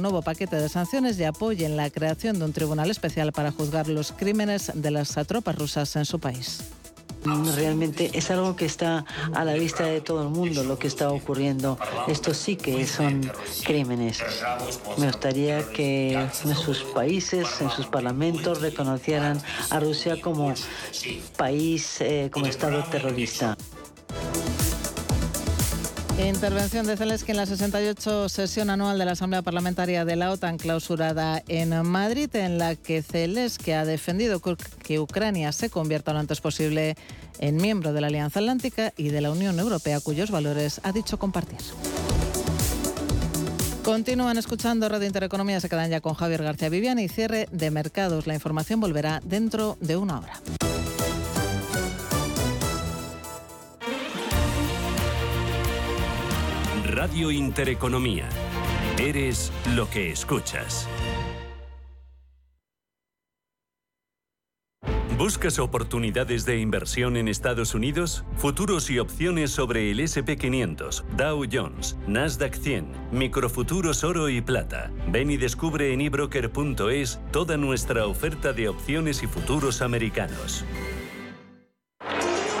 nuevo paquete de sanciones y apoyen la creación de un tribunal especial para juzgar los crímenes de las tropas rusas en su país. Realmente es algo que está a la vista de todo el mundo lo que está ocurriendo. Esto sí que son crímenes. Me gustaría que en sus países, en sus parlamentos, reconocieran a Rusia como país, eh, como Estado terrorista. Intervención de Zelensky en la 68 sesión anual de la Asamblea Parlamentaria de la OTAN clausurada en Madrid, en la que Zelensky ha defendido que Ucrania se convierta lo antes posible en miembro de la Alianza Atlántica y de la Unión Europea, cuyos valores ha dicho compartir. Continúan escuchando Radio Intereconomía, se quedan ya con Javier García Viviani y cierre de mercados. La información volverá dentro de una hora. Radio Intereconomía. Eres lo que escuchas. ¿Buscas oportunidades de inversión en Estados Unidos? Futuros y opciones sobre el SP500, Dow Jones, Nasdaq 100, microfuturos oro y plata. Ven y descubre en ebroker.es toda nuestra oferta de opciones y futuros americanos.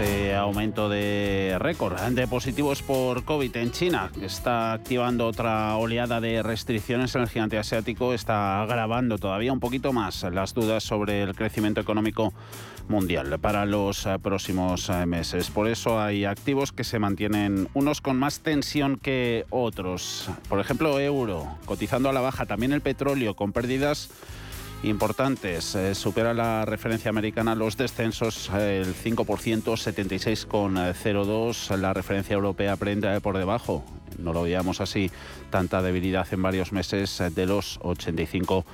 Ese aumento de récord de positivos por COVID en China, está activando otra oleada de restricciones en el gigante asiático, está agravando todavía un poquito más las dudas sobre el crecimiento económico mundial para los eh, próximos eh, meses. Por eso hay activos que se mantienen unos con más tensión que otros. Por ejemplo, euro, cotizando a la baja, también el petróleo con pérdidas importantes. Eh, supera la referencia americana los descensos eh, el 5%, 76,02. La referencia europea prende por debajo. No lo veíamos así, tanta debilidad en varios meses de los 85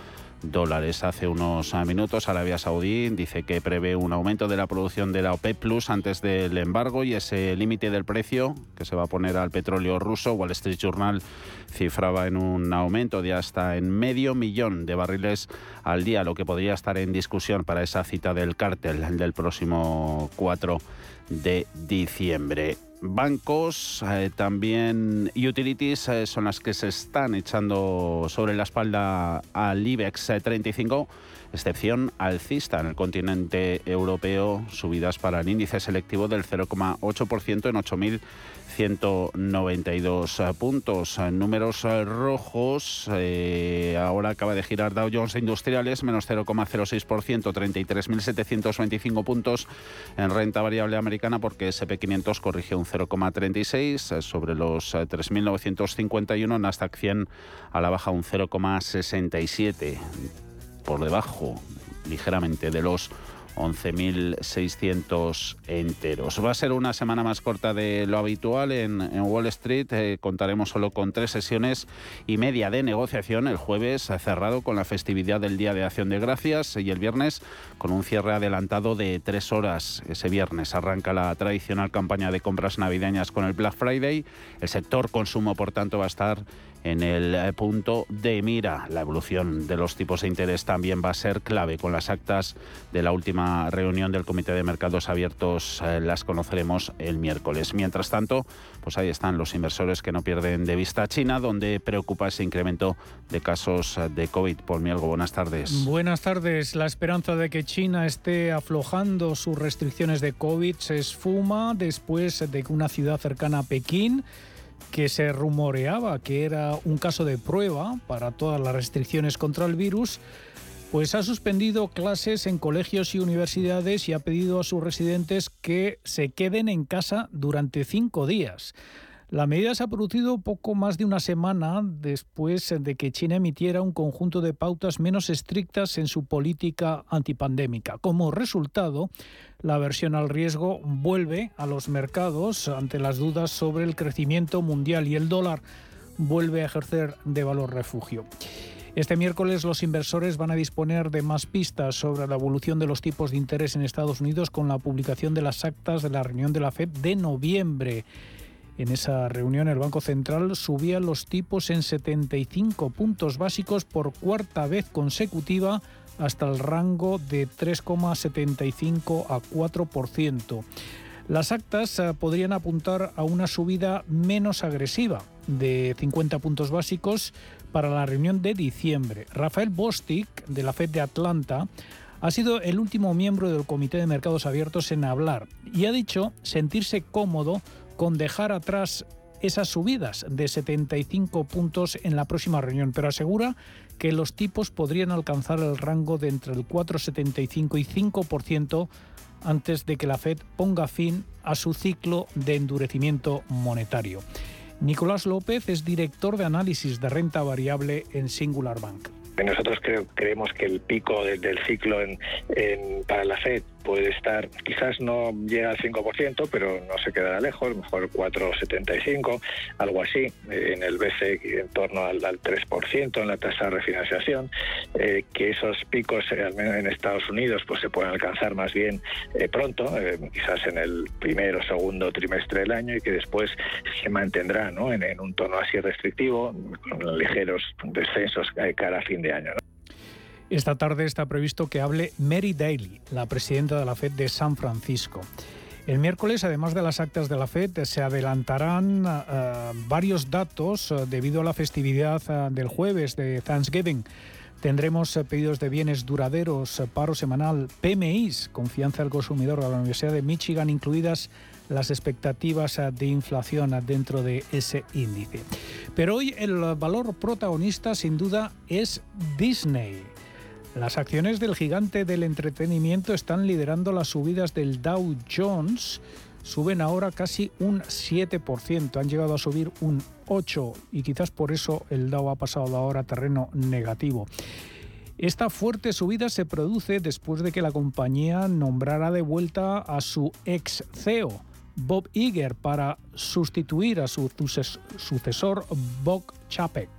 dólares. Hace unos minutos Arabia Saudí dice que prevé un aumento de la producción de la OPEP Plus antes del embargo y ese límite del precio que se va a poner al petróleo ruso. Wall Street Journal cifraba en un aumento de hasta en medio millón de barriles al día, lo que podría estar en discusión para esa cita del cártel del próximo 4 de diciembre bancos, eh, también utilities eh, son las que se están echando sobre la espalda al IBEX 35, excepción alcista. En el continente europeo, subidas para el índice selectivo del 0,8% en 8.000 192 eh, puntos. Números eh, rojos. Eh, ahora acaba de girar Dow Jones Industriales, menos 0,06%, 33.725 puntos en renta variable americana porque SP500 corrigió un 0,36 sobre los 3.951. Nasdaq 100 a la baja un 0,67 por debajo ligeramente de los 11.600 enteros. Va a ser una semana más corta de lo habitual en, Wall Street. Eh, contaremos solo con tres sesiones y media de negociación. El jueves cerrado con la festividad del Día de Acción de Gracias y el viernes con un cierre adelantado de tres horas. Ese viernes arranca la tradicional campaña de compras navideñas con el Black Friday. El sector consumo, por tanto, va a estar en el eh, punto de mira. La evolución de los tipos de interés también va a ser clave. Con las actas de la última reunión del Comité de Mercados Abiertos eh, las conoceremos el miércoles. Mientras tanto, pues ahí están los inversores que no pierden de vista China, donde preocupa ese incremento de casos eh, de COVID. Paul Mielgo, buenas tardes. Buenas tardes. La esperanza de que China esté aflojando sus restricciones de COVID se esfuma después de que una ciudad cercana a Pekín que se rumoreaba que era un caso de prueba para todas las restricciones contra el virus, pues ha suspendido clases en colegios y universidades y ha pedido a sus residentes que se queden en casa durante cinco días. La medida se ha producido poco más de una semana después de que China emitiera un conjunto de pautas menos estrictas en su política antipandémica. Como resultado, la aversión al riesgo vuelve a los mercados ante las dudas sobre el crecimiento mundial y el dólar vuelve a ejercer de valor refugio. Este miércoles los inversores van a disponer de más pistas sobre la evolución de los tipos de interés en Estados Unidos con la publicación de las actas de la reunión de la Fed de noviembre. En esa reunión el Banco Central subía los tipos en 75 puntos básicos por cuarta vez consecutiva hasta el rango de 3,75 a 4%. Las actas eh, podrían apuntar a una subida menos agresiva de 50 puntos básicos para la reunión de diciembre. Rafael Bostic, de la Fed de Atlanta, ha sido el último miembro del Comité de Mercados Abiertos en hablar y ha dicho sentirse cómodo con dejar atrás esas subidas de 75 puntos en la próxima reunión, pero asegura que los tipos podrían alcanzar el rango de entre el 4,75 y 5% antes de que la Fed ponga fin a su ciclo de endurecimiento monetario. Nicolás López es director de análisis de renta variable en Singular Bank. Nosotros creemos que el pico del, ciclo para la Fed puede estar, quizás no llega al 5%, pero no se quedará lejos, mejor 4,75, algo así, en el BCE en torno al, 3% en la tasa de refinanciación, eh, que esos picos, eh, al menos en Estados Unidos, pues se pueden alcanzar más bien eh, pronto, quizás en el primero o segundo trimestre del año y que después se mantendrá ¿no? en, un tono así restrictivo, con ligeros descensos cara a fin de año. Esta tarde está previsto que hable Mary Daly, la presidenta de la Fed de San Francisco. El miércoles, además de las actas de la Fed, se adelantarán eh, varios datos eh, debido a la festividad eh, del jueves de Thanksgiving. Tendremos pedidos de bienes duraderos, paro semanal, PMIs, confianza del consumidor de la Universidad de Michigan, incluidas las expectativas de inflación dentro de ese índice. Pero hoy el valor protagonista sin duda es Disney. Las acciones del gigante del entretenimiento están liderando las subidas del Dow Jones. Suben ahora casi un 7%, han llegado a subir un 8% y quizás por eso el Dow ha pasado ahora a terreno negativo. Esta fuerte subida se produce después de que la compañía nombrara de vuelta a su ex CEO, Bob Iger, para sustituir a su sucesor, Bob Chapek.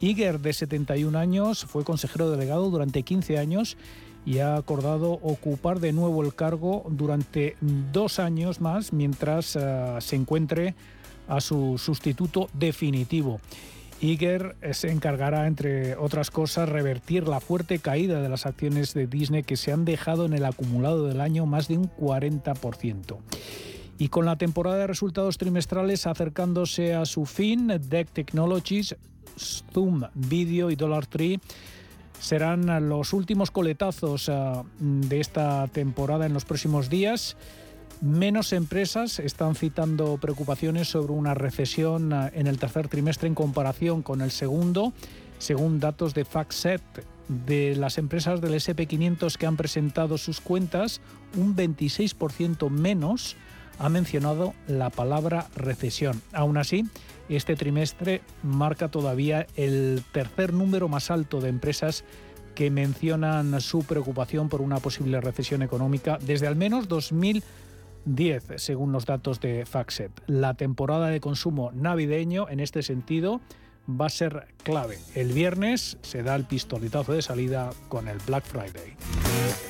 Iger, de 71 años, fue consejero delegado durante 15 años y ha acordado ocupar de nuevo el cargo durante dos años más mientras eh, se encuentre a su sustituto definitivo. Iger se encargará, entre otras cosas, revertir la fuerte caída de las acciones de Disney que se han dejado en el acumulado del año más de un 40%. Y con la temporada de resultados trimestrales acercándose a su fin, Deck Technologies Zoom Video y Dollar Tree serán los últimos coletazos eh, de esta temporada en los próximos días. Menos empresas están citando preocupaciones sobre una recesión eh, en el tercer trimestre en comparación con el segundo, según datos de FactSet. De las empresas del SP500 que han presentado sus cuentas, un 26% menos ha mencionado la palabra recesión. Aún así, este trimestre marca todavía el tercer número más alto de empresas que mencionan su preocupación por una posible recesión económica desde al menos 2010, según los datos de FactSet. La temporada de consumo navideño, en este sentido, va a ser clave. El viernes se da el pistoletazo de salida con el Black Friday.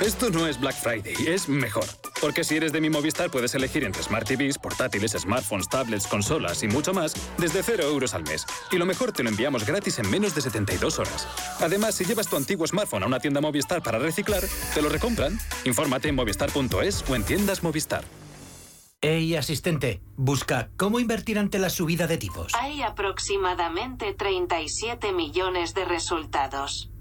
Esto no es Black Friday, es mejor. Porque si eres de mi Movistar puedes elegir entre Smart TVs, portátiles, smartphones, tablets, consolas y mucho más desde 0 euros al mes. Y lo mejor te lo enviamos gratis en menos de 72 horas. Además, si llevas tu antiguo smartphone a una tienda Movistar para reciclar, te lo recompran. Infórmate en movistar.es o en tiendas Movistar. Hey, asistente, busca cómo invertir ante la subida de tipos. Hay aproximadamente 37 millones de resultados.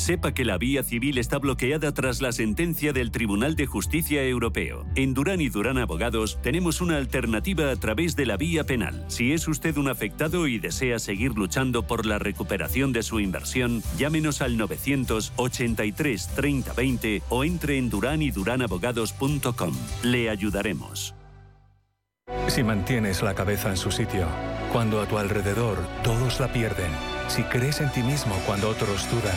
Sepa que la vía civil está bloqueada tras la sentencia del Tribunal de Justicia Europeo. En Durán y Durán Abogados tenemos una alternativa a través de la vía penal. Si es usted un afectado y desea seguir luchando por la recuperación de su inversión, llámenos al 983 30 20 o entre en duranyduránabogados.com. Le ayudaremos. Si mantienes la cabeza en su sitio, cuando a tu alrededor todos la pierden, si crees en ti mismo cuando otros dudan,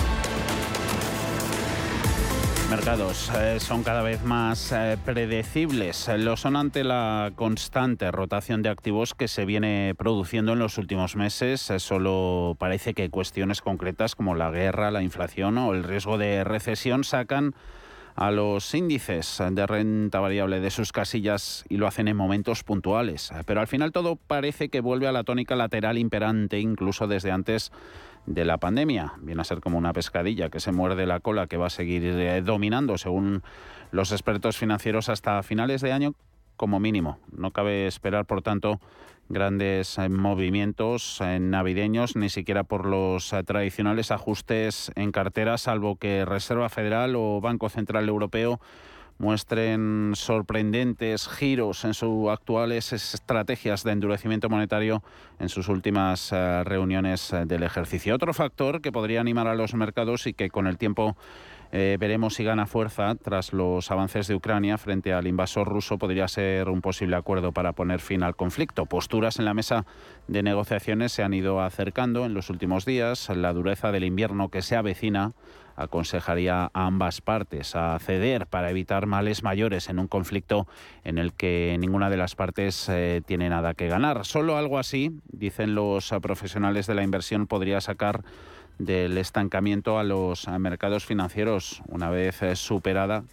Mercados eh, son cada vez más eh, predecibles. Lo son ante la constante rotación de activos que se viene produciendo en los últimos meses. Eh, solo parece que cuestiones concretas como la guerra, la inflación o el riesgo de recesión sacan a los índices de renta variable de sus casillas y lo hacen en momentos puntuales. Pero al final todo parece que vuelve a la tónica lateral imperante incluso desde antes de la pandemia. Viene a ser como una pescadilla que se muerde la cola que va a seguir eh, dominando, según los expertos financieros, hasta finales de año como mínimo. No cabe esperar, por tanto, grandes eh, movimientos eh, navideños, ni siquiera por los tradicionales ajustes en cartera, salvo que Reserva Federal o Banco Central Europeo muestren sorprendentes giros en sus actuales estrategias de endurecimiento monetario en sus últimas eh, reuniones eh, del ejercicio. Otro factor que podría animar a los mercados y que con el tiempo eh, veremos si gana fuerza tras los avances de Ucrania frente al invasor ruso podría ser un posible acuerdo para poner fin al conflicto. Posturas en la mesa de negociaciones se han ido acercando en los últimos días. La dureza del invierno que se avecina aconsejaría a ambas partes a ceder para evitar males mayores en un conflicto en el que ninguna de las partes eh, tiene nada que ganar. Solo algo así, dicen los profesionales de la inversión, podría sacar del estancamiento a los mercados financieros una vez eh, superada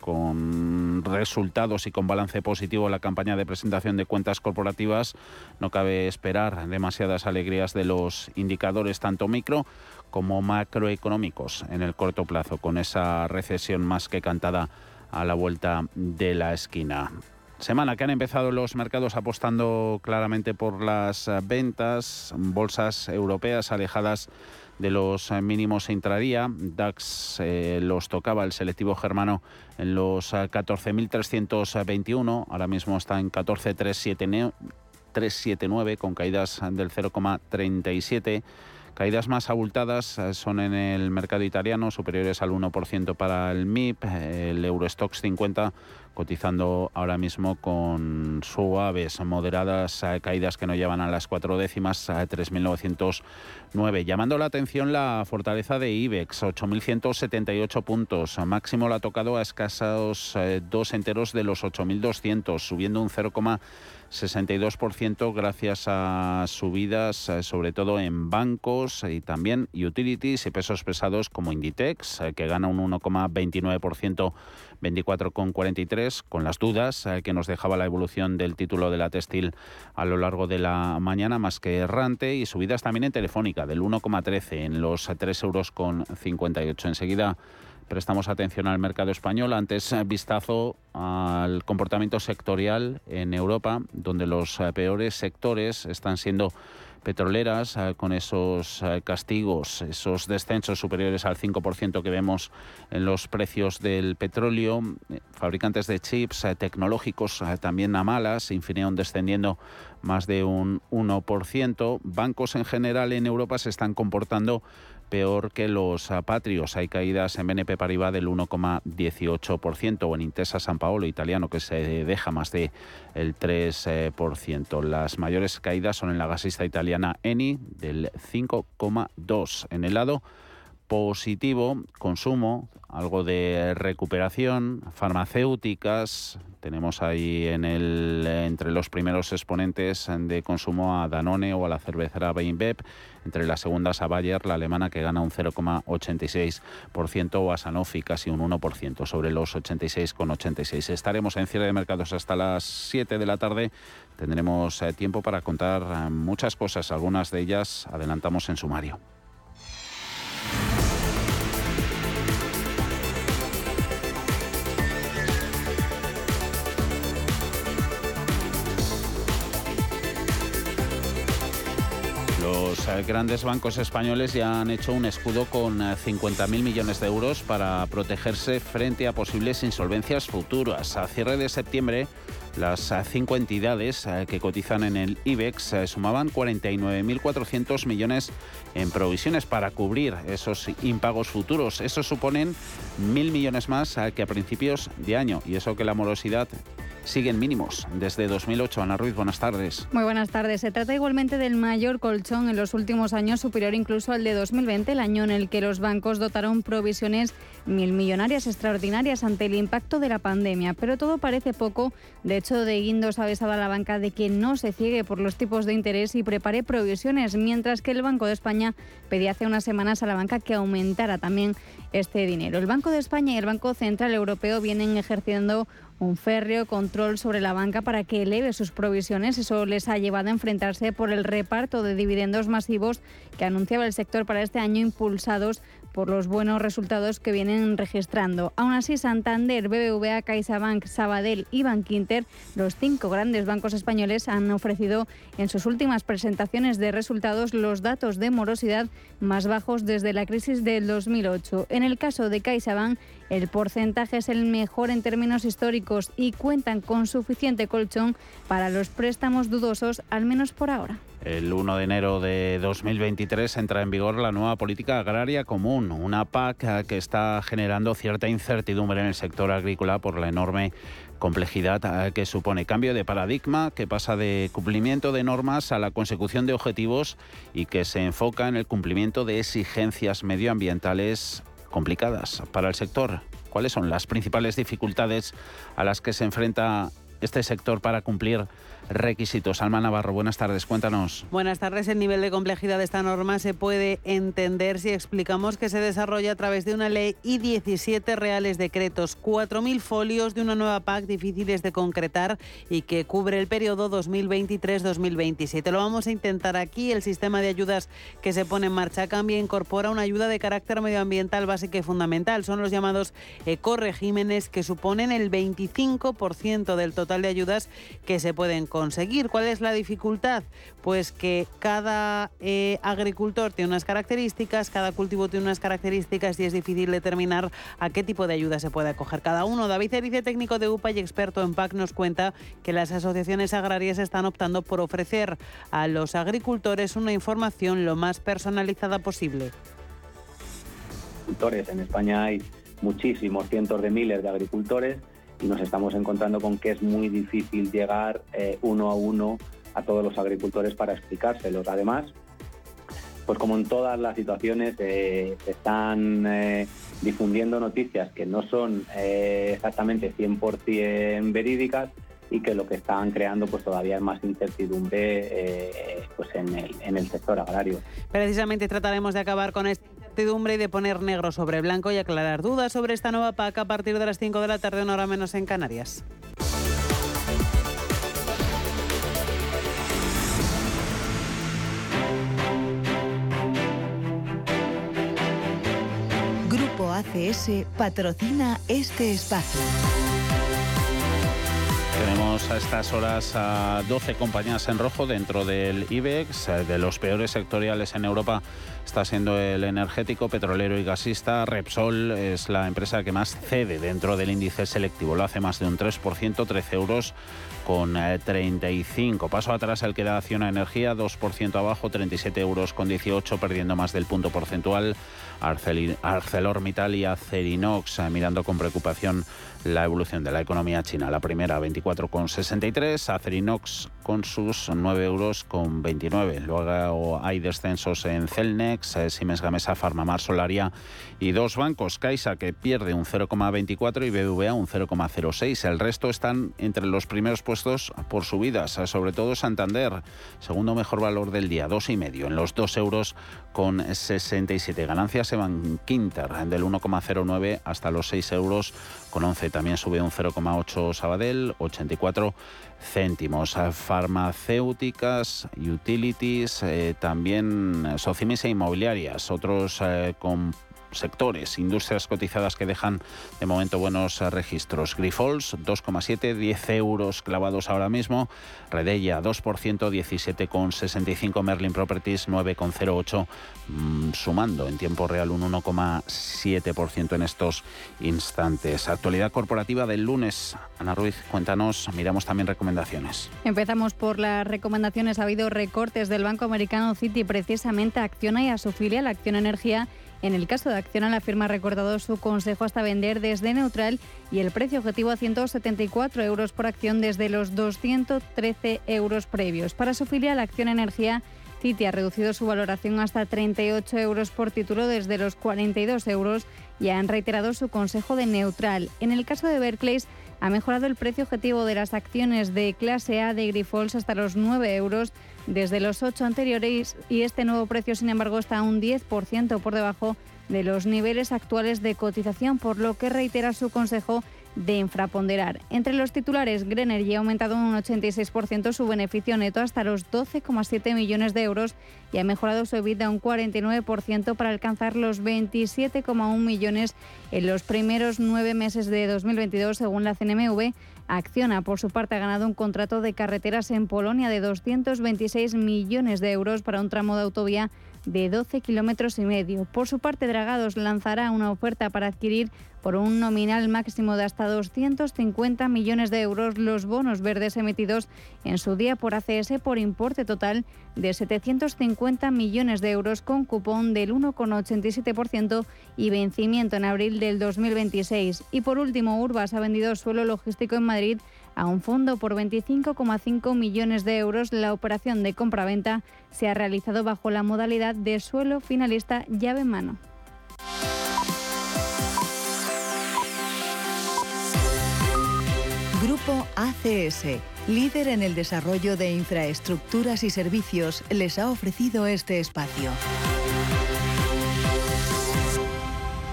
con resultados y con balance positivo la campaña de presentación de cuentas corporativas, no cabe esperar demasiadas alegrías de los indicadores tanto micro como macroeconómicos en el corto plazo, con esa recesión más que cantada a la vuelta de la esquina. Semana que han empezado los mercados apostando claramente por las ventas, bolsas europeas alejadas de los eh, mínimos entraría. DAX eh, los tocaba el selectivo germano en los eh, 14.321, ahora mismo está en 14.379 con caídas del 0,37. Caídas más abultadas son en el mercado italiano, superiores al 1% para el MIP, el Eurostox 50 cotizando ahora mismo con suaves, moderadas caídas que no llevan a las cuatro décimas, 3.900. 9. Llamando la atención la fortaleza de IBEX, 8.178 puntos. Máximo la ha tocado a escasos eh, dos enteros de los 8.200, subiendo un 0,62% gracias a subidas eh, sobre todo en bancos y también utilities y pesos pesados como Inditex, eh, que gana un 1,29%, 24,43%, con las dudas que nos dejaba la evolución del título de la textil a lo largo de la mañana, más que errante, y subidas también en Telefónica del 1,13 en los 3,58 euros. Enseguida prestamos atención al mercado español. Antes, eh, vistazo al comportamiento sectorial en Europa, donde los eh, peores sectores están siendo petroleras, eh, con esos castigos, esos descensos superiores al 5% que vemos en los precios del petróleo, fabricantes de chips tecnológicos también a malas, Infineon descendiendo más de un 1%. Bancos en general en Europa se están comportando peor que los patrios. Hay caídas en BNP Paribas del 1,18% o en Intesa San Paolo italiano que se deja más de el 3%. Las mayores caídas son en la gasista italiana Eni del 5,2%. En el lado positivo, consumo, algo de recuperación, farmacéuticas, tenemos ahí entre los primeros exponentes de consumo a Danone o a la cervecera Weinbev, entre las segundas a Bayer, la alemana que gana un 0,86% o a Sanofi casi un 1% sobre los 86,86. Estaremos en cierre de mercados hasta las 7 de la tarde. Tendremos eh, tiempo para contar eh, muchas cosas, algunas de ellas adelantamos en sumario. Los eh, grandes bancos españoles ya han hecho un escudo con 50.000 eh, millones de euros para protegerse frente a posibles insolvencias futuras. A cierre de septiembre, las eh, cinco entidades que cotizan en el IBEX sumaban 49.400 millones en provisiones para cubrir esos impagos futuros. Eso suponen mil millones más que a principios de año y eso que la morosidad siguen mínimos desde 2008. Ana Ruiz, buenas tardes. Muy buenas tardes. Se trata igualmente del mayor colchón en los últimos años, superior incluso al de 2020, el año en el que los bancos dotaron provisiones mil millonarias extraordinarias ante el impacto de la pandemia. Pero todo parece poco. De hecho, De Guindos ha besado a la banca de que no se ciegue por los tipos de interés y prepare provisiones, mientras que el Banco de España pedía hace unas semanas a la banca que aumentara también este dinero. El Banco de España y el Banco Central Europeo vienen ejerciendo un férreo control sobre la banca para que eleve sus provisiones. Eso les ha llevado a enfrentarse por el reparto de dividendos masivos que anunciaba el sector para este año, impulsados por los buenos resultados que vienen registrando. Aún así, Santander, BBVA, CaixaBank, Sabadell y Bankinter, los cinco grandes bancos españoles, han ofrecido en sus últimas presentaciones de resultados los datos de morosidad más bajos desde la crisis del 2008. En el caso de CaixaBank, el porcentaje es el mejor en términos históricos y cuentan con suficiente colchón para los préstamos dudosos, al menos por ahora. El 1 de enero de 2023 entra en vigor la nueva política agraria común, una PAC que está generando cierta incertidumbre en el sector agrícola por la enorme complejidad eh, que supone cambio de paradigma que pasa de cumplimiento de normas a la consecución de objetivos y que se enfoca en el cumplimiento de exigencias medioambientales complicadas para el sector. ¿Cuáles son las principales dificultades a las que se enfrenta este sector para cumplir requisitos. Alma Navarro, buenas tardes, cuéntanos. Buenas tardes. El nivel de complejidad de esta norma se puede entender si explicamos que se desarrolla a través de una ley y 17 reales decretos, 4.000 folios de una nueva PAC difíciles de concretar y que cubre el periodo 2023-2027. Lo vamos a intentar aquí. El sistema de ayudas que se pone en marcha cambia e incorpora una ayuda de carácter medioambiental básica y fundamental. Son los llamados ecoregímenes que suponen el 25% del total de ayudas que se pueden concretar conseguir. ¿Cuál es la dificultad? Pues que cada eh, agricultor tiene unas características, cada cultivo tiene unas características y es difícil determinar a qué tipo de ayuda se puede acoger cada uno. David Erice, técnico de UPA y experto en PAC, nos cuenta que las asociaciones agrarias están optando por ofrecer a los agricultores una información lo más personalizada posible. En España hay muchísimos, cientos de miles de agricultores nos estamos encontrando con que es muy difícil llegar eh, uno a uno a todos los agricultores para explicárselos. Además, pues como en todas las situaciones, eh, se están eh, difundiendo noticias que no son exactamente 100% verídicas y que lo que están creando pues todavía es más incertidumbre pues en el, en el sector agrario. Precisamente trataremos de acabar con esta incertidumbre y de poner negro sobre blanco y aclarar dudas sobre esta nueva PAC a partir de las 5 de la tarde, una hora menos en Canarias. Grupo ACS patrocina este espacio. Tenemos a estas horas a 12 compañías en rojo dentro del IBEX, eh, de los peores sectoriales en Europa está siendo el energético, petrolero y gasista. Repsol es la empresa que más cede dentro del índice selectivo. Lo hace más de un 3%, 13 euros con 35. Eh, Paso atrás el que da Acción a Energía, 2% abajo, 37 euros con 18, perdiendo más del punto porcentual. ArcelorMittal y Acerinox, eh, mirando con preocupación la evolución de la economía china. La primera 24,63, Acerinox con sus 9 euros con 29. Luego hay descensos en Celnex, eh, Siemens Gamesa, Farmamar, Solaria y dos bancos, Caixa que pierde un 0,24 y BBVA un 0,06. El resto están entre los primeros puestos por subidas, eh, sobre todo Santander, segundo mejor valor del día, dos y medio, en los 2 euros con 67. Ganancias Evan Quinter del 1,09 hasta los 6 euros con 11. También sube un 0,8 Sabadell, 84 céntimos. Farmacéuticas, utilities, eh, también socimis e inmobiliarias, otros eh, con sectores, industrias cotizadas que dejan de momento buenos registros. Grifols 2,7, 10 euros clavados ahora mismo. Redella 2%, 17,65. Merlin Properties 9,08, mm, sumando en tiempo real un 1,7% en estos instantes. Actualidad corporativa del lunes. Ana Ruiz, cuéntanos, miramos también recomendaciones. Empezamos por las recomendaciones. Ha habido recortes del Banco Americano City, precisamente Acciona y a su filial Acción Energía en el caso de Acciona, la firma ha recordado su consejo hasta vender desde neutral y el precio objetivo a 174 euros por acción desde los 213 euros previos. Para su filial Acción Energía, Citi ha reducido su valoración hasta 38 euros por título desde los 42 euros y han reiterado su consejo de neutral. En el caso de Berkeley, ha mejorado el precio objetivo de las acciones de clase A de Grifols hasta los 9 euros desde los 8 anteriores y este nuevo precio, sin embargo, está un 10% por debajo de los niveles actuales de cotización, por lo que reitera su consejo de infraponderar. Entre los titulares, Grenergy ha aumentado un 86% su beneficio neto hasta los 12,7 millones de euros y ha mejorado su EBITDA un 49% para alcanzar los 27,1 millones en los primeros nueve meses de 2022, según la CNMV. Acciona, por su parte, ha ganado un contrato de carreteras en Polonia de 226 millones de euros para un tramo de autovía de 12 kilómetros y medio. Por su parte, Dragados lanzará una oferta para adquirir por un nominal máximo de hasta 250 millones de euros los bonos verdes emitidos en su día por ACS por importe total de 750 millones de euros con cupón del 1,87% y vencimiento en abril del 2026. Y por último, Urbas ha vendido suelo logístico en Madrid a un fondo por 25,5 millones de euros. La operación de compraventa se ha realizado bajo la modalidad de suelo finalista llave en mano. Grupo ACS, líder en el desarrollo de infraestructuras y servicios, les ha ofrecido este espacio.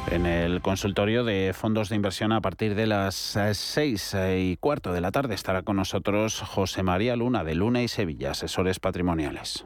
En el consultorio de fondos de inversión a partir de las seis y cuarto de la tarde estará con nosotros José María Luna de Luna y Sevilla, asesores patrimoniales.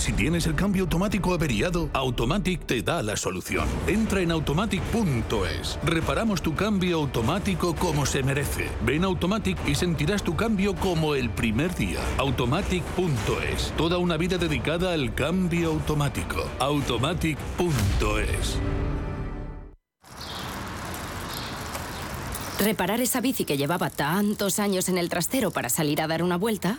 Si tienes el cambio automático averiado, Automatic te da la solución. Entra en automatic.es. Reparamos tu cambio automático como se merece. Ven a Automatic y sentirás tu cambio como el primer día. Automatic.es. Toda una vida dedicada al cambio automático. Automatic.es. Reparar esa bici que llevaba tantos años en el trastero para salir a dar una vuelta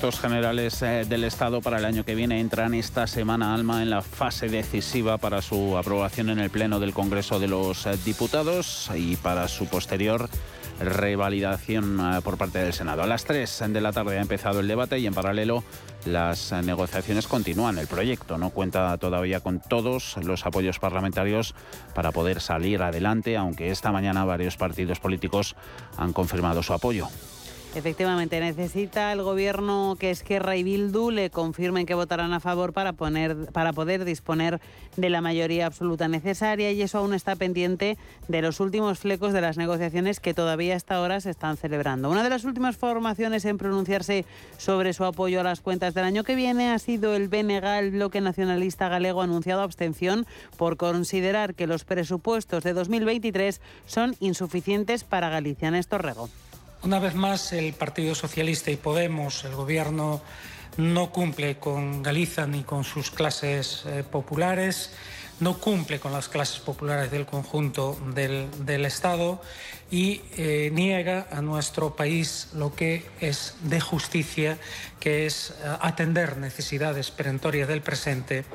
Presupuestos generales eh, del Estado para el año que viene entran esta semana, Alma, en la fase decisiva para su aprobación en el Pleno del Congreso de los eh, Diputados y para su posterior revalidación eh, por parte del Senado. A las 3 de la tarde ha empezado el debate y en paralelo las negociaciones continúan. El proyecto no cuenta todavía con todos los apoyos parlamentarios para poder salir adelante, aunque esta mañana varios partidos políticos han confirmado su apoyo. Efectivamente, necesita el gobierno que Esquerra y Bildu le confirmen que votarán a favor para, poner, para poder disponer de la mayoría absoluta necesaria y eso aún está pendiente de los últimos flecos de las negociaciones que todavía hasta ahora se están celebrando. Una de las últimas formaciones en pronunciarse sobre su apoyo a las cuentas del año que viene ha sido el BNG, el Bloque Nacionalista Galego, anunciado abstención por considerar que los presupuestos de 2023 son insuficientes para Galicia. Néstor Rego. Una vez más, el Partido Socialista y Podemos, el Gobierno, no cumple con Galicia ni con sus clases eh, populares, no cumple con las clases populares del conjunto del, del Estado y eh, niega a nuestro país lo que es de justicia, que es eh, atender necesidades perentorias del presente,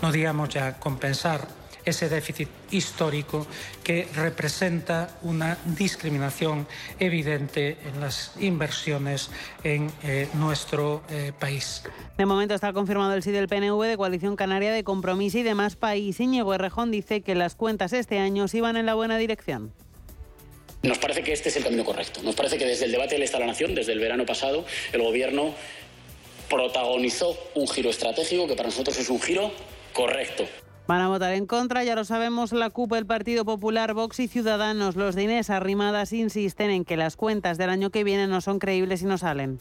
no digamos ya compensar ese déficit histórico que representa una discriminación evidente en las inversiones en eh, nuestro eh, país. De momento está confirmado el sí del PNV de Coalición Canaria de Compromiso y demás país. Íñigo Errejón dice que las cuentas este año sí van en la buena dirección. Nos parece que este es el camino correcto. Nos parece que desde el debate del Estado de la Nación, desde el verano pasado, el Gobierno protagonizó un giro estratégico que para nosotros es un giro correcto. Van a votar en contra, ya lo sabemos, la CUP, el Partido Popular, Vox y Ciudadanos. Los de Inés Arrimadas insisten en que las cuentas del año que viene no son creíbles y no salen.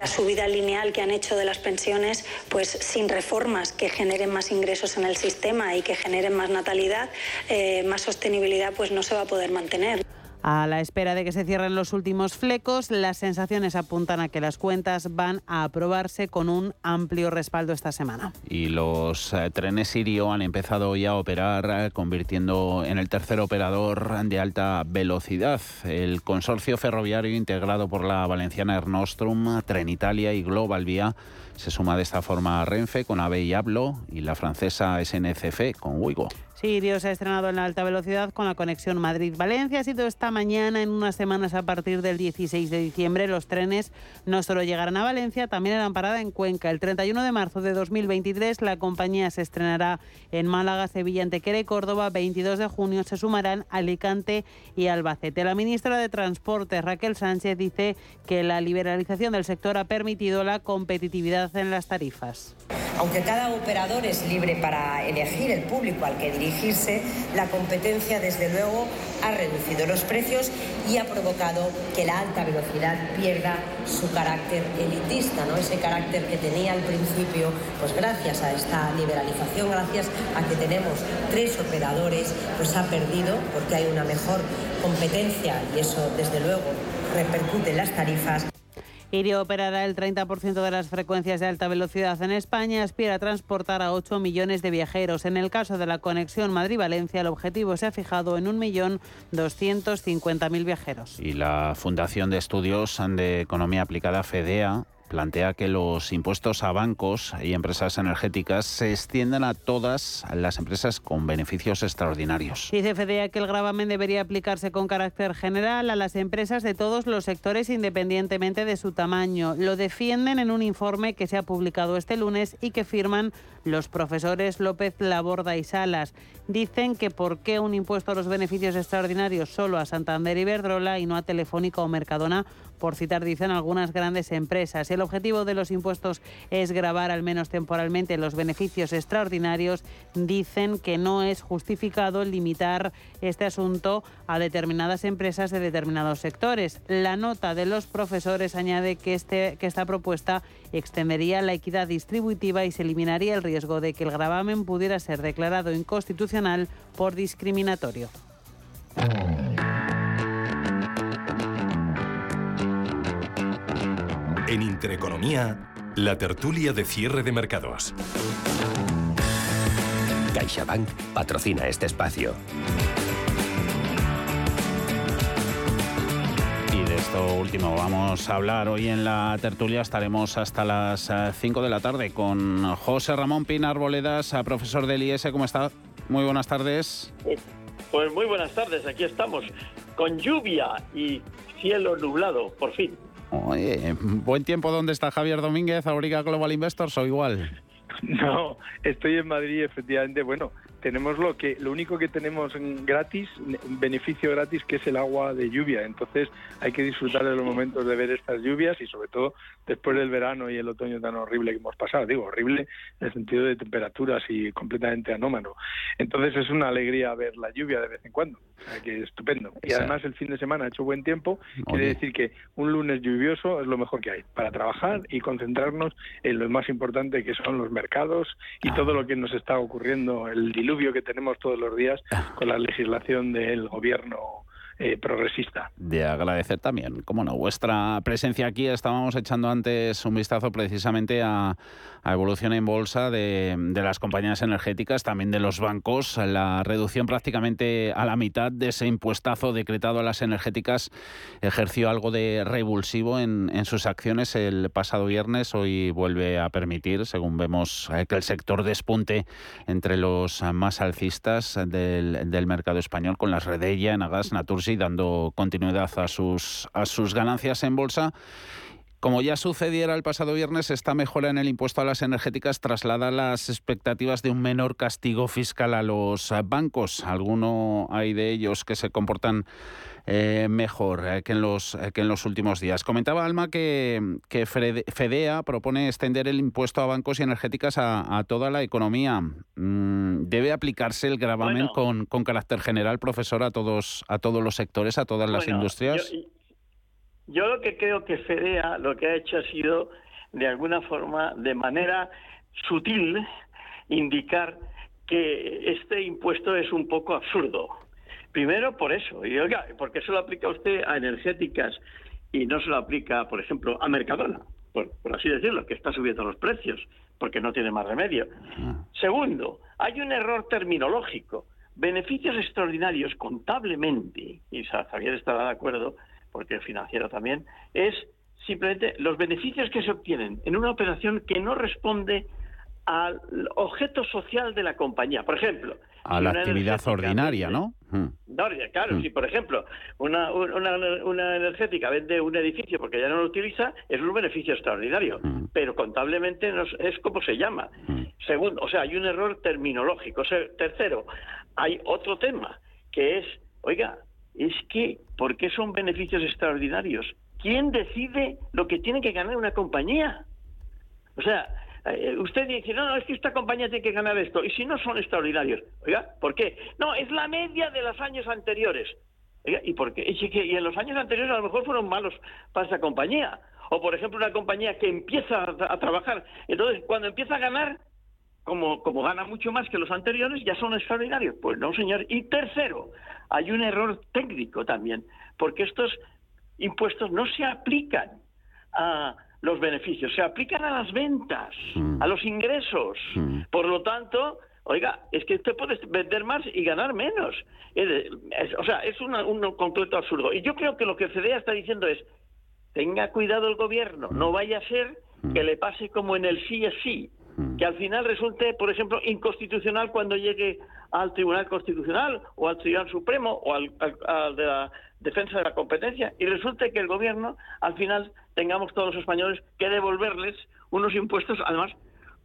La subida lineal que han hecho de las pensiones, pues sin reformas que generen más ingresos en el sistema y que generen más natalidad, eh, más sostenibilidad, pues no se va a poder mantener. A la espera de que se cierren los últimos flecos, las sensaciones apuntan a que las cuentas van a aprobarse con un amplio respaldo esta semana. Y los eh, trenes Sirio han empezado ya a operar, eh, convirtiendo en el tercer operador de alta velocidad. El consorcio ferroviario integrado por la valenciana Ernostrum, Trenitalia y Global Vía se suma de esta forma a Renfe con AVE y Hablo y la francesa SNCF con Wigo. Sirio se ha estrenado en la alta velocidad con la conexión Madrid-Valencia. Ha sido esta mañana, en unas semanas a partir del 16 de diciembre. Los trenes no solo llegarán a Valencia, también harán parada en Cuenca. El 31 de marzo de 2023 la compañía se estrenará en Málaga, Sevilla, Antequera y Córdoba. 22 de junio se sumarán Alicante y Albacete. La ministra de Transporte, Raquel Sánchez, dice que la liberalización del sector ha permitido la competitividad en las tarifas. Aunque cada operador es libre para elegir el público al que la competencia desde luego ha reducido los precios y ha provocado que la alta velocidad pierda su carácter elitista, ¿no? ese carácter que tenía al principio, pues gracias a esta liberalización, gracias a que tenemos tres operadores, pues ha perdido porque hay una mejor competencia y eso desde luego repercute en las tarifas. Irio operará el 30% de las frecuencias de alta velocidad en España, aspira a transportar a 8 millones de viajeros. En el caso de la conexión Madrid-Valencia, el objetivo se ha fijado en 1.250.000 viajeros. Y la Fundación de Estudios de Economía Aplicada, FEDEA, plantea que los impuestos a bancos y empresas energéticas se extiendan a todas las empresas con beneficios extraordinarios. Dice FEDEA que el gravamen debería aplicarse con carácter general a las empresas de todos los sectores independientemente de su tamaño. Lo defienden en un informe que se ha publicado este lunes y que firman los profesores López Laborda y Salas. Dicen que por qué un impuesto a los beneficios extraordinarios solo a Santander y Verdrola y no a Telefónica o Mercadona por citar, dicen algunas grandes empresas. El objetivo de los impuestos es grabar al menos temporalmente los beneficios extraordinarios. Dicen que no es justificado limitar este asunto a determinadas empresas de determinados sectores. La nota de los profesores añade que, este, que esta propuesta extendería la equidad distributiva y se eliminaría el riesgo de que el gravamen pudiera ser declarado inconstitucional por discriminatorio. En Intereconomía, la tertulia de cierre de mercados. CaixaBank patrocina este espacio. Y de esto último vamos a hablar hoy en la tertulia. Estaremos hasta las 5 eh, de la tarde con José Ramón Pinar Boledas, eh, profesor del IES. ¿Cómo está? Muy buenas tardes. Pues muy buenas tardes. Aquí estamos con lluvia y cielo nublado, por fin. Oye, buen tiempo, ¿dónde está Javier Domínguez, Auriga Global Investors o igual? No, estoy en Madrid, efectivamente. Bueno, tenemos lo que lo único que tenemos gratis, un beneficio gratis, que es el agua de lluvia. Entonces hay que disfrutar de los momentos de ver estas lluvias y sobre todo después del verano y el otoño tan horrible que hemos pasado. Digo, horrible en el sentido de temperaturas y completamente anómalo. Entonces es una alegría ver la lluvia de vez en cuando. que estupendo. Y además el fin de semana ha hecho buen tiempo. Quiere decir que un lunes lluvioso es lo mejor que hay para trabajar y concentrarnos en lo más importante que son los mercados y ah. todo lo que nos está ocurriendo, el diluvio que tenemos todos los días con la legislación del gobierno eh, progresista. De agradecer también, como no, vuestra presencia aquí. Estábamos echando antes un vistazo precisamente a, evolución en bolsa de, las compañías energéticas, también de los bancos. La reducción prácticamente a la mitad de ese impuestazo decretado a las energéticas ejerció algo de revulsivo en, sus acciones el pasado viernes. Hoy vuelve a permitir, según vemos, eh, que el sector despunte entre los más alcistas del, del mercado español con las Redella, Enagas, Natursi dando continuidad a sus, a sus ganancias en bolsa. Como ya sucediera el pasado viernes, esta mejora en el impuesto a las energéticas traslada las expectativas de un menor castigo fiscal a los bancos. Alguno hay de ellos que se comportan eh, mejor eh, que, en los, eh, que en los últimos días. Comentaba Alma que, que FEDEA propone extender el impuesto a bancos y energéticas a, toda la economía. Mm, ¿Debe aplicarse el gravamen con, con, carácter general, profesor, a todos, a todos los sectores, a todas las industrias? Yo lo que creo que FEDEA lo que ha hecho ha sido, de alguna forma, de manera sutil, indicar que este impuesto es un poco absurdo. Primero por eso, y oiga, ¿por qué se lo aplica usted a energéticas y no se lo aplica, por ejemplo, a Mercadona? Por, por así decirlo, que está subiendo los precios, porque no tiene más remedio. Ah. Segundo, hay un error terminológico. Beneficios extraordinarios contablemente, y Javier estará de acuerdo, porque el financiero también, es simplemente los beneficios que se obtienen en una operación que no responde al objeto social de la compañía. Por ejemplo, a la actividad ordinaria, ¿no? Hmm. Claro, hmm. si por ejemplo una, una, energética vende un edificio porque ya no lo utiliza, es un beneficio extraordinario, hmm. pero contablemente no es, como se llama. Segundo, o sea, hay un error terminológico. tercero, hay otro tema que es, oiga, es que, ¿por qué son beneficios extraordinarios? ¿Quién decide lo que tiene que ganar una compañía? O sea, eh, usted dice, no, no, es que esta compañía tiene que ganar esto, y si no son extraordinarios, oiga, ¿por qué? No, es la media de los años anteriores. Oiga, ¿y por qué? Y en los años anteriores a lo mejor fueron malos para esa compañía. O, por ejemplo, una compañía que empieza a trabajar. Entonces, cuando empieza a ganar, como, como gana mucho más que los anteriores, ya son extraordinarios. Pues no, señor. Y tercero, hay un error técnico también, porque estos impuestos no se aplican a los beneficios, se aplican a las ventas, mm. a los ingresos. Mm. Por lo tanto, oiga, es que usted puede vender más y ganar menos. o sea, es un completo absurdo. Y yo creo que lo que CDA está diciendo es, tenga cuidado el gobierno, no mm. vaya a ser que le pase como en el sí es sí. Que al final resulte, por ejemplo, inconstitucional cuando llegue al Tribunal Constitucional o al Tribunal Supremo o al, de la defensa de la competencia y resulte que el gobierno al final tengamos todos los españoles que devolverles unos impuestos además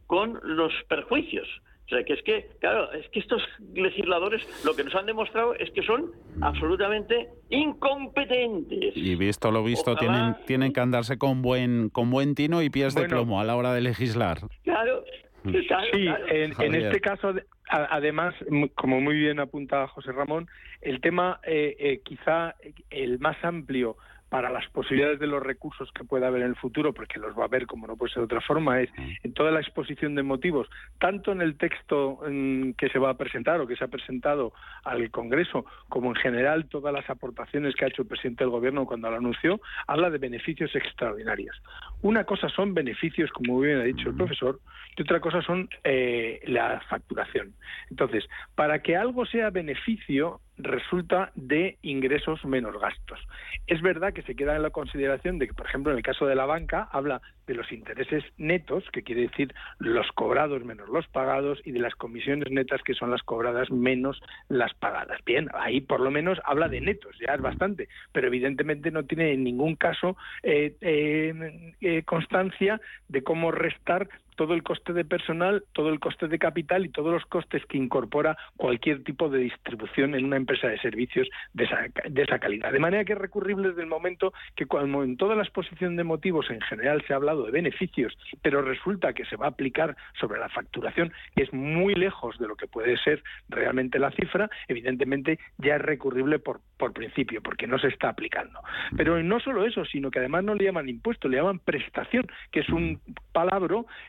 con los perjuicios o sea, que es que, claro, es que estos legisladores lo que nos han demostrado es que son absolutamente incompetentes. Y visto lo visto, tienen, tienen que andarse con buen, con buen tino y pies de plomo a la hora de legislar. Claro. Mm. sí, en, este caso, además, como muy bien apunta José Ramón, el tema eh, eh, quizá el más amplio para las posibilidades de los recursos que pueda haber en el futuro, porque los va a haber como no puede ser de otra forma, es en toda la exposición de motivos, tanto en el texto mm, que se va a presentar o que se ha presentado al Congreso, como en general todas las aportaciones que ha hecho el presidente del Gobierno cuando lo anunció, habla de beneficios extraordinarios. Una cosa son beneficios, como bien ha dicho el profesor, y otra cosa son eh, la facturación. Entonces, para que algo sea beneficio, resulta de ingresos menos gastos. Es verdad que se queda en la consideración de que, por ejemplo, en el caso de la banca, habla de los intereses netos, que quiere decir los cobrados menos los pagados, y de las comisiones netas, que son las cobradas menos las pagadas. Bien, ahí por lo menos habla de netos, ya es bastante, pero evidentemente no tiene en ningún caso eh, eh, eh, constancia de cómo restar todo el coste de personal, todo el coste de capital y todos los costes que incorpora cualquier tipo de distribución en una empresa de servicios de esa, de esa calidad. De manera que es recurrible desde el momento que cuando en toda la exposición de motivos en general se ha hablado de beneficios, pero resulta que se va a aplicar sobre la facturación, que es muy lejos de lo que puede ser realmente la cifra, evidentemente ya es recurrible por, por principio, porque no se está aplicando. Pero no solo eso, sino que además no le llaman impuesto, le llaman prestación, que es un palabra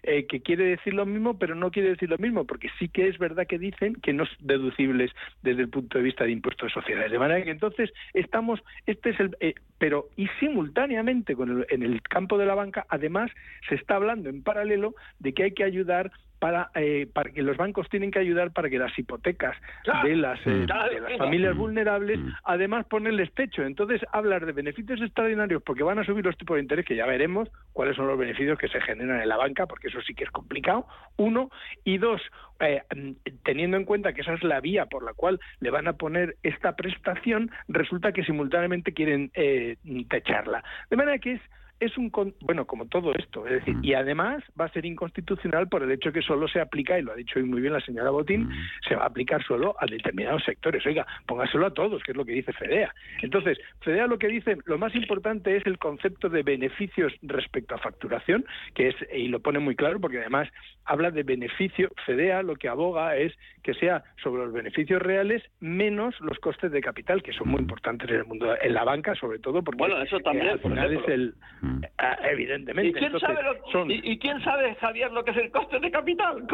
eh, que quiere decir lo mismo, pero no quiere decir lo mismo, porque sí que es verdad que dicen que no es deducibles desde el punto de vista de impuestos de sociedades. De manera que entonces estamos, este es el, eh, pero y simultáneamente con en el campo de la banca, además se está hablando en paralelo de que hay que ayudar para, eh, para que los bancos tienen que ayudar para que las hipotecas de las, eh, de las familias vulnerables además ponerles techo. Entonces, hablar de beneficios extraordinarios porque van a subir los tipos de interés, que ya veremos cuáles son los beneficios que se generan en la banca, porque eso sí que es complicado, uno, y dos, eh, teniendo en cuenta que esa es la vía por la cual le van a poner esta prestación, resulta que simultáneamente quieren techarla. De manera que es es un bueno como todo esto es decir mm. y además va a ser inconstitucional por el hecho que solo se aplica y lo ha dicho muy bien la señora Botín mm. se va a aplicar solo a determinados sectores oiga póngaselo a todos que es lo que dice Fedea entonces Fedea lo que dice lo más importante es el concepto de beneficios respecto a facturación que es y lo pone muy claro porque además habla de beneficio Fedea lo que aboga es que sea sobre los beneficios reales menos los costes de capital que son muy mm. importantes en el mundo en la banca sobre todo porque bueno eso también al final es el Ah, evidentemente. ¿Y quién, sabe ¿Y, quién sabe, Javier, lo que es el coste de capital?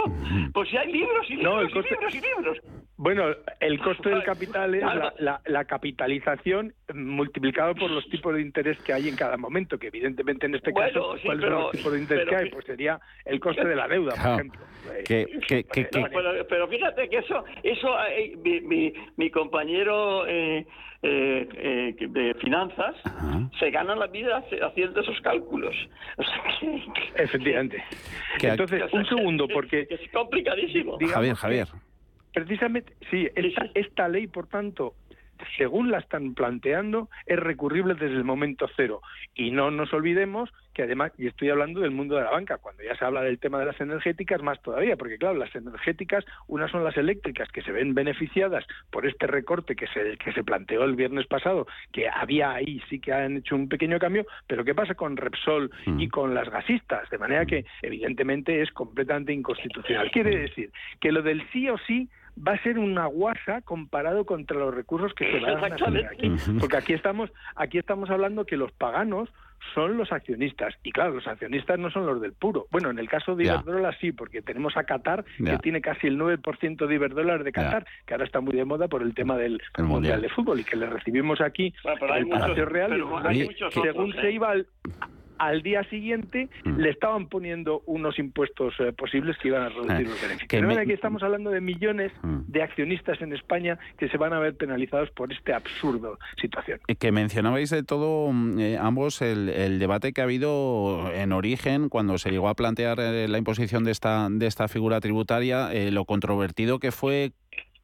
Pues si hay libros y libros, y libros y libros. Bueno, el coste del capital es la, capitalización multiplicado por los tipos de interés que hay en cada momento, que evidentemente en este caso, ¿cuáles son los tipos de interés que hay? Pues sería el coste de la deuda, por ejemplo. pero, fíjate que eso, eso eh, mi, mi, compañero... Eh, eh, de finanzas se ganan la vida haciendo esos cálculos. Efectivamente. Entonces, un segundo, porque... es complicadísimo. Javier, Javier. Precisamente, sí, esta, esta ley, por tanto, según la están planteando, es recurrible desde el momento cero. Y no nos olvidemos que además, y estoy hablando del mundo de la banca, cuando ya se habla del tema de las energéticas, más todavía, porque claro, las energéticas, unas son las eléctricas que se ven beneficiadas por este recorte que se, que se planteó el viernes pasado, que había ahí, sí que han hecho un pequeño cambio, pero ¿qué pasa con Repsol y mm. con las gasistas? De manera que, evidentemente, es completamente inconstitucional. Quiere decir que lo del sí o sí va a ser una guasa comparado contra los recursos que se van a hacer aquí. Porque aquí estamos, aquí estamos hablando que los paganos son los accionistas. Y claro, los accionistas no son los del puro. Bueno, en el caso de Iberdrola sí, porque tenemos a Qatar, que tiene casi el 9% de Iberdrola de Qatar, que ahora está muy de moda por el tema del mundial. de Fútbol y que le recibimos aquí en el Palacio Real. según se iba al, al día siguiente mm. le estaban poniendo unos impuestos eh, posibles que iban a reducir ah, los beneficios. aquí estamos hablando de millones mm. de accionistas en España que se van a ver penalizados por este absurdo situación. Que mencionabais de todo mm, eh, ambos el, debate que ha habido en origen cuando se llegó a plantear eh, la imposición de esta, de esta figura tributaria, lo controvertido que fue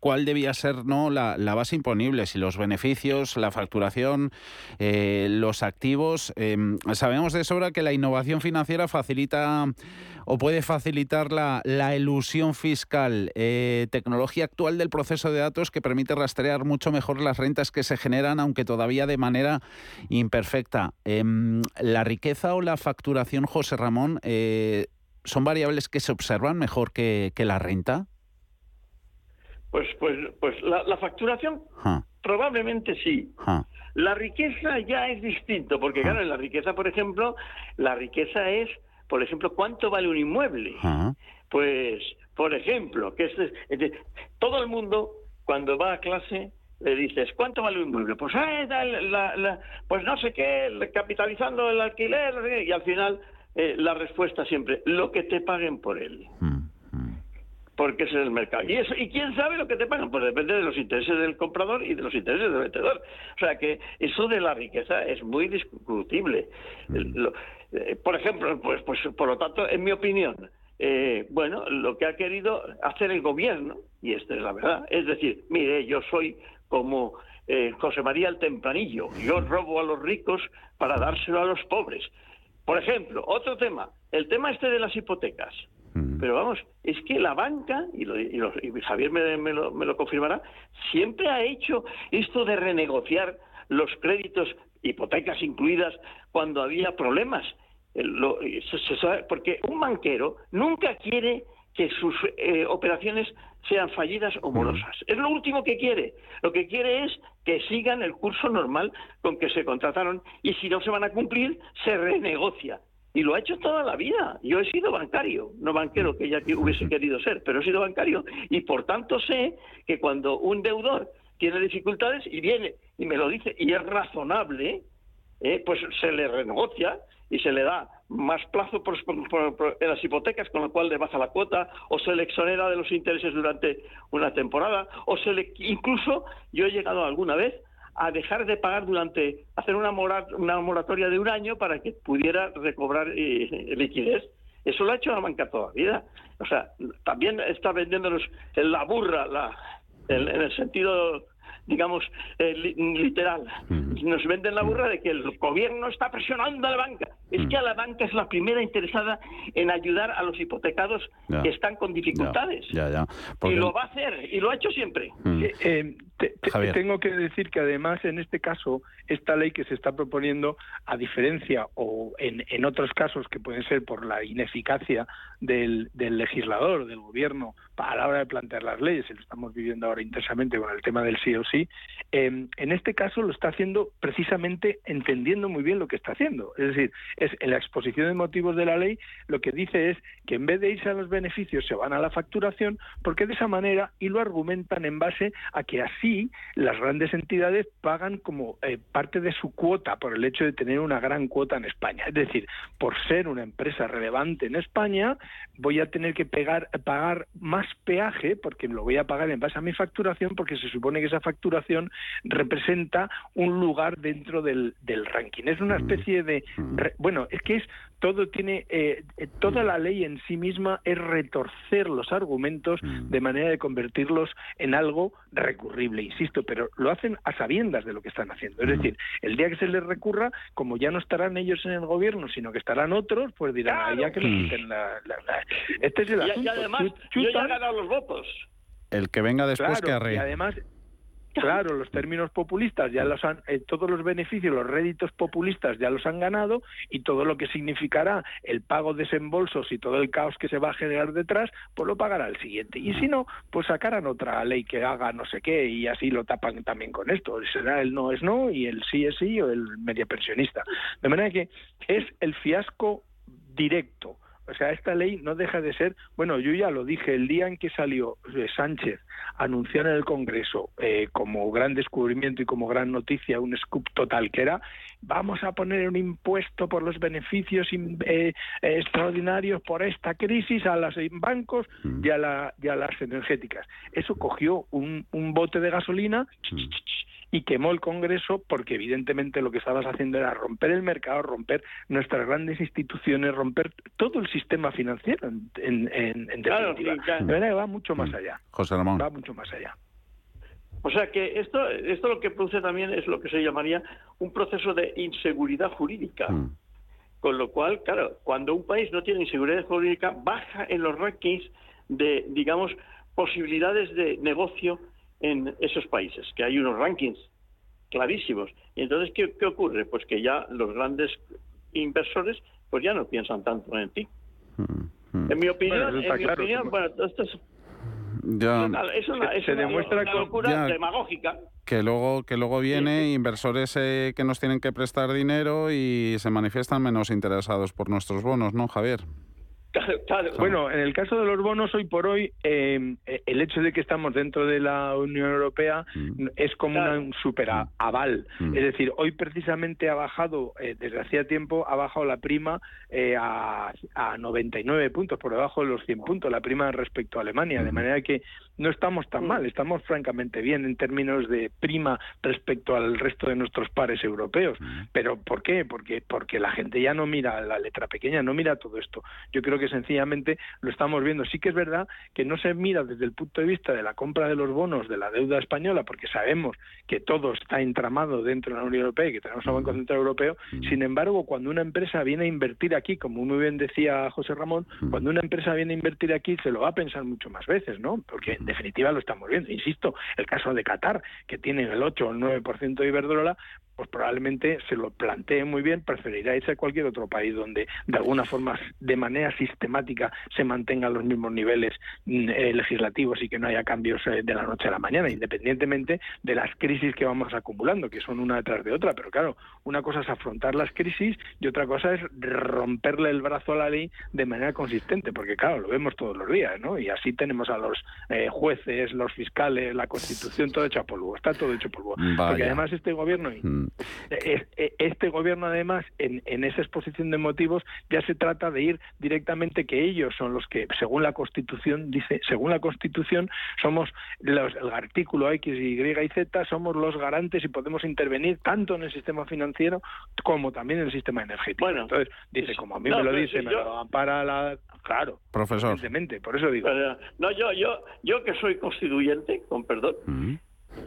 cuál debía ser no la, base imponible, si los beneficios, la facturación, eh, los activos. Em, sabemos de sobra que la innovación financiera facilita o puede facilitar la, la elusión fiscal, eh, tecnología actual del proceso de datos que permite rastrear mucho mejor las rentas que se generan, aunque todavía de manera imperfecta. Em, la riqueza o la facturación, José Ramón, eh, son variables que se observan mejor que, que la renta. Pues, pues, pues la, facturación probablemente sí. La riqueza ya es distinto, porque claro, en la riqueza, por ejemplo, la riqueza es, por ejemplo, cuánto vale un inmueble. Pues, por ejemplo, que es, todo el mundo cuando va a clase le dices, ¿cuánto vale un inmueble? Pues, eh, la, pues no sé qué, capitalizando el alquiler, y al final eh, la respuesta siempre, lo que te paguen por él porque ese es el mercado. Y eso y quién sabe lo que te pagan, pues depende de los intereses del comprador y de los intereses del vendedor. O sea que eso de la riqueza es muy discutible. Mm. Eh, por ejemplo, pues, pues por lo tanto, en mi opinión, eh, bueno, lo que ha querido hacer el gobierno, y esta es la verdad, es decir, mire, yo soy como eh, José María el Tempranillo, yo robo a los ricos para dárselo a los pobres. Por ejemplo, otro tema, el tema este de las hipotecas. Pero vamos, es que la banca, y, Javier me, lo, confirmará, siempre ha hecho esto de renegociar los créditos, hipotecas incluidas, cuando había problemas. porque un banquero nunca quiere que sus eh, operaciones sean fallidas o morosas. Es lo último que quiere. Lo que quiere es que sigan el curso normal con que se contrataron y si no se van a cumplir, se renegocia y lo ha hecho toda la vida. Yo he sido bancario, no banquero que ya hubiese querido ser, pero he sido bancario y por tanto sé que cuando un deudor tiene dificultades y viene y me lo dice y es razonable, eh, pues se le renegocia y se le da más plazo por, en las hipotecas, con lo cual le baja la cuota, o se le exonera de los intereses durante una temporada, o se le incluso yo he llegado alguna vez a dejar de pagar durante, hacer una, una moratoria de un año para que pudiera recobrar eh, liquidez. Eso lo ha hecho la banca toda la vida. O sea, también está vendiéndonos la burra, la, en el sentido digamos, eh, literal. Nos venden la burra de que el gobierno está presionando a la banca. Es que a la banca es la primera interesada en ayudar a los hipotecados que están con dificultades. Y lo va a hacer, y lo ha hecho siempre. Eh, tengo que decir que además en este caso esta ley que se está proponiendo, a diferencia o en, en otros casos que pueden ser por la ineficacia del, del, legislador, del gobierno, a la hora de plantear las leyes, y lo estamos viviendo ahora intensamente con el tema del sí o sí, em, en este caso lo está haciendo precisamente entendiendo muy bien lo que está haciendo. Es decir, es en la exposición de motivos de la ley lo que dice es que en vez de irse a los beneficios se van a la facturación, porque de esa manera, y lo argumentan en base a que así las grandes entidades pagan como eh, parte de su cuota por el hecho de tener una gran cuota en España. Es decir, por ser una empresa relevante en España, voy a tener que pegar, pagar más peaje, porque lo voy a pagar en base a mi facturación, porque se supone que esa facturación representa un lugar dentro del, del ranking. Es una mm. especie de... Mm. Bueno, es que es todo tiene eh, toda la ley en sí misma es retorcer los argumentos mm. de manera de convertirlos en algo recurrible insisto pero lo hacen a sabiendas de lo que están haciendo es mm. decir el día que se les recurra como ya no estarán ellos en el gobierno sino que estarán otros pues dirán ya que lo mm. quiten la, este es el asunto y, además yo ya he ganado los votos el que venga después que arre. y además Claro, los términos populistas ya los han, eh, todos los beneficios, los réditos populistas ya los han ganado y todo lo que significará el pago de desembolsos y todo el caos que se va a generar detrás, pues lo pagará el siguiente. Y si no, pues sacarán otra ley que haga no sé qué y así lo tapan también con esto. Será el no es no y el sí es sí o el media pensionista. De manera que es el fiasco directo o sea, esta ley no deja de ser, bueno, yo ya lo dije, el día en que salió eh, Sánchez a anunciar en el Congreso eh, como gran descubrimiento y como gran noticia un scoop total que era, vamos a poner un impuesto por los beneficios eh, extraordinarios por esta crisis a los bancos y a, la, y a las energéticas. Eso cogió un, un bote de gasolina y quemó el Congreso porque evidentemente lo que estabas haciendo era romper el mercado, romper nuestras grandes instituciones, romper todo el sistema financiero en, en, en definitiva. Claro, De verdad va mucho más mm. allá. José Ramón. Va mucho más allá. O sea que esto, esto lo que produce también es lo que se llamaría un proceso de inseguridad jurídica. Mm. Con lo cual, claro, cuando un país no tiene inseguridad jurídica, baja en los rankings de, digamos, posibilidades de negocio en esos países, que hay unos rankings clarísimos. Y entonces, ¿qué, qué ocurre? Pues que ya los grandes inversores pues ya no piensan tanto en ti. En mi opinión, en mi opinión, bueno, esto es, ya, es una, es se una, demuestra una locura demagógica. Que luego, que luego viene inversores eh, que nos tienen que prestar dinero y se manifiestan menos interesados por nuestros bonos, ¿no, Javier? Bueno, en el caso de los bonos, hoy por hoy, em, eh, el hecho de que estamos dentro de la Unión Europea mm. es como un super mm. aval. Mm. Es decir, hoy precisamente ha bajado, eh, desde hacía tiempo, ha bajado la prima eh, a, a 99 puntos, por debajo de los 100 puntos, la prima respecto a Alemania. De manera que no estamos tan mal, estamos francamente bien en términos de prima respecto al resto de nuestros pares europeos. Pero ¿por qué? Porque, porque la gente ya no mira la letra pequeña, no mira todo esto. Yo creo que sencillamente lo estamos viendo. Sí que es verdad que no se mira desde el punto de vista de la compra de los bonos de la deuda española, porque sabemos que todo está entramado dentro de la Unión Europea y que tenemos un Banco Central Europeo. Sin embargo, cuando una empresa viene a invertir aquí, como muy bien decía José Ramón, cuando una empresa viene a invertir aquí se lo va a pensar mucho más veces, ¿no? Porque en definitiva lo estamos viendo. Insisto, el caso de Qatar, que tiene el 8 o el 9% de Iberdrola, pues probablemente se lo plantee muy bien, preferirá irse a cualquier otro país donde de alguna forma, de manera sistemática, se mantengan los mismos niveles mm, eh, legislativos y que no haya cambios eh, de la noche a la mañana, independientemente de las crisis que vamos acumulando, que son una detrás de otra. Pero claro, una cosa es afrontar las crisis y otra cosa es romperle el brazo a la ley de manera consistente, porque claro, lo vemos todos los días, ¿no? Y así tenemos a los eh, jueces, los fiscales, la Constitución, todo hecho a polvo, está todo hecho a polvo. Porque además este gobierno. Este gobierno además, en, en esa exposición de motivos, ya se trata de ir directamente que ellos son los que, según la Constitución, dice, según la Constitución, somos los, el artículo X, Y y Z, somos los garantes y podemos intervenir tanto en el sistema financiero como también en el sistema energético. Bueno, entonces dice, como a mí me lo dice, me lo ampara la, claro, profesor, evidentemente, por eso digo. no, yo, yo, yo que soy constituyente, con perdón.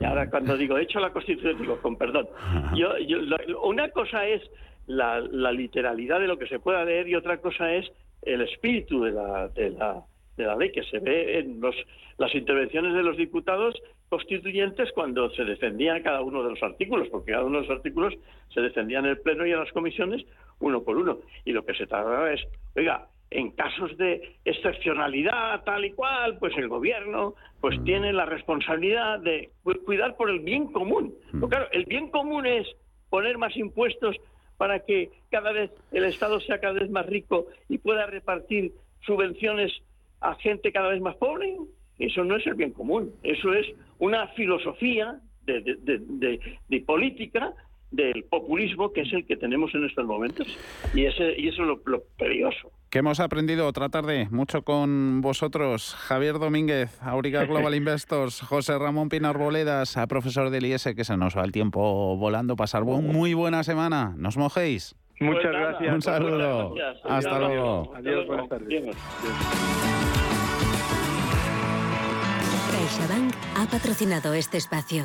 Y ahora cuando digo hecho la Constitución digo con perdón. Yo, yo, una cosa es la, literalidad de lo que se pueda leer y otra cosa es el espíritu de la, de la, de la ley que se ve en los, las intervenciones de los diputados constituyentes cuando se defendían cada uno de los artículos, porque cada uno de los artículos se defendía en el Pleno y en las comisiones uno por uno. Y lo que se trataba es, oiga, en casos de excepcionalidad tal y cual, pues el gobierno pues mm. tiene la responsabilidad de cuidar por el bien común. Mm. claro, el bien común es poner más impuestos para que cada vez el Estado sea cada vez más rico y pueda repartir subvenciones a gente cada vez más pobre. Eso no es el bien común, eso es una filosofía de, política del populismo que es el que tenemos en estos momentos y, ese, y eso es lo, lo peligroso. ¿Qué hemos aprendido otra tarde? Mucho con vosotros, Javier Domínguez, Auriga Global Investors, José Ramón Pinar Boledas, profesor del IES, que se nos va el tiempo volando. Pasar muy buena semana. ¿Nos mojéis? Muchas pues gracias. Un saludo. Hasta luego. Adiós, buenas tardes. CaixaBank ha patrocinado este espacio.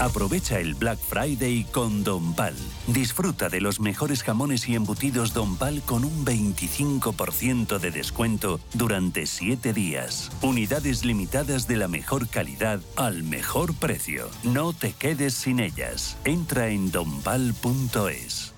Aprovecha el Black Friday con Don Pal. Disfruta de los mejores jamones y embutidos Don Pal con un 25% de descuento durante 7 días. Unidades limitadas de la mejor calidad al mejor precio. No te quedes sin ellas. Entra en donpal.es.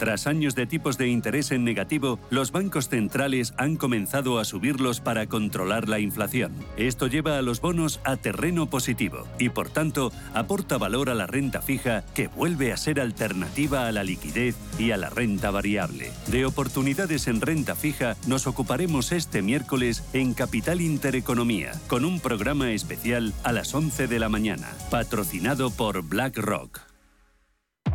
Tras años de tipos de interés en negativo, los bancos centrales han comenzado a subirlos para controlar la inflación. Esto lleva a los bonos a terreno positivo y por tanto aporta valor a la renta fija que vuelve a ser alternativa a la liquidez y a la renta variable. De oportunidades en renta fija nos ocuparemos este miércoles en Capital Intereconomía con un programa especial a las 11 de la mañana, patrocinado por BlackRock.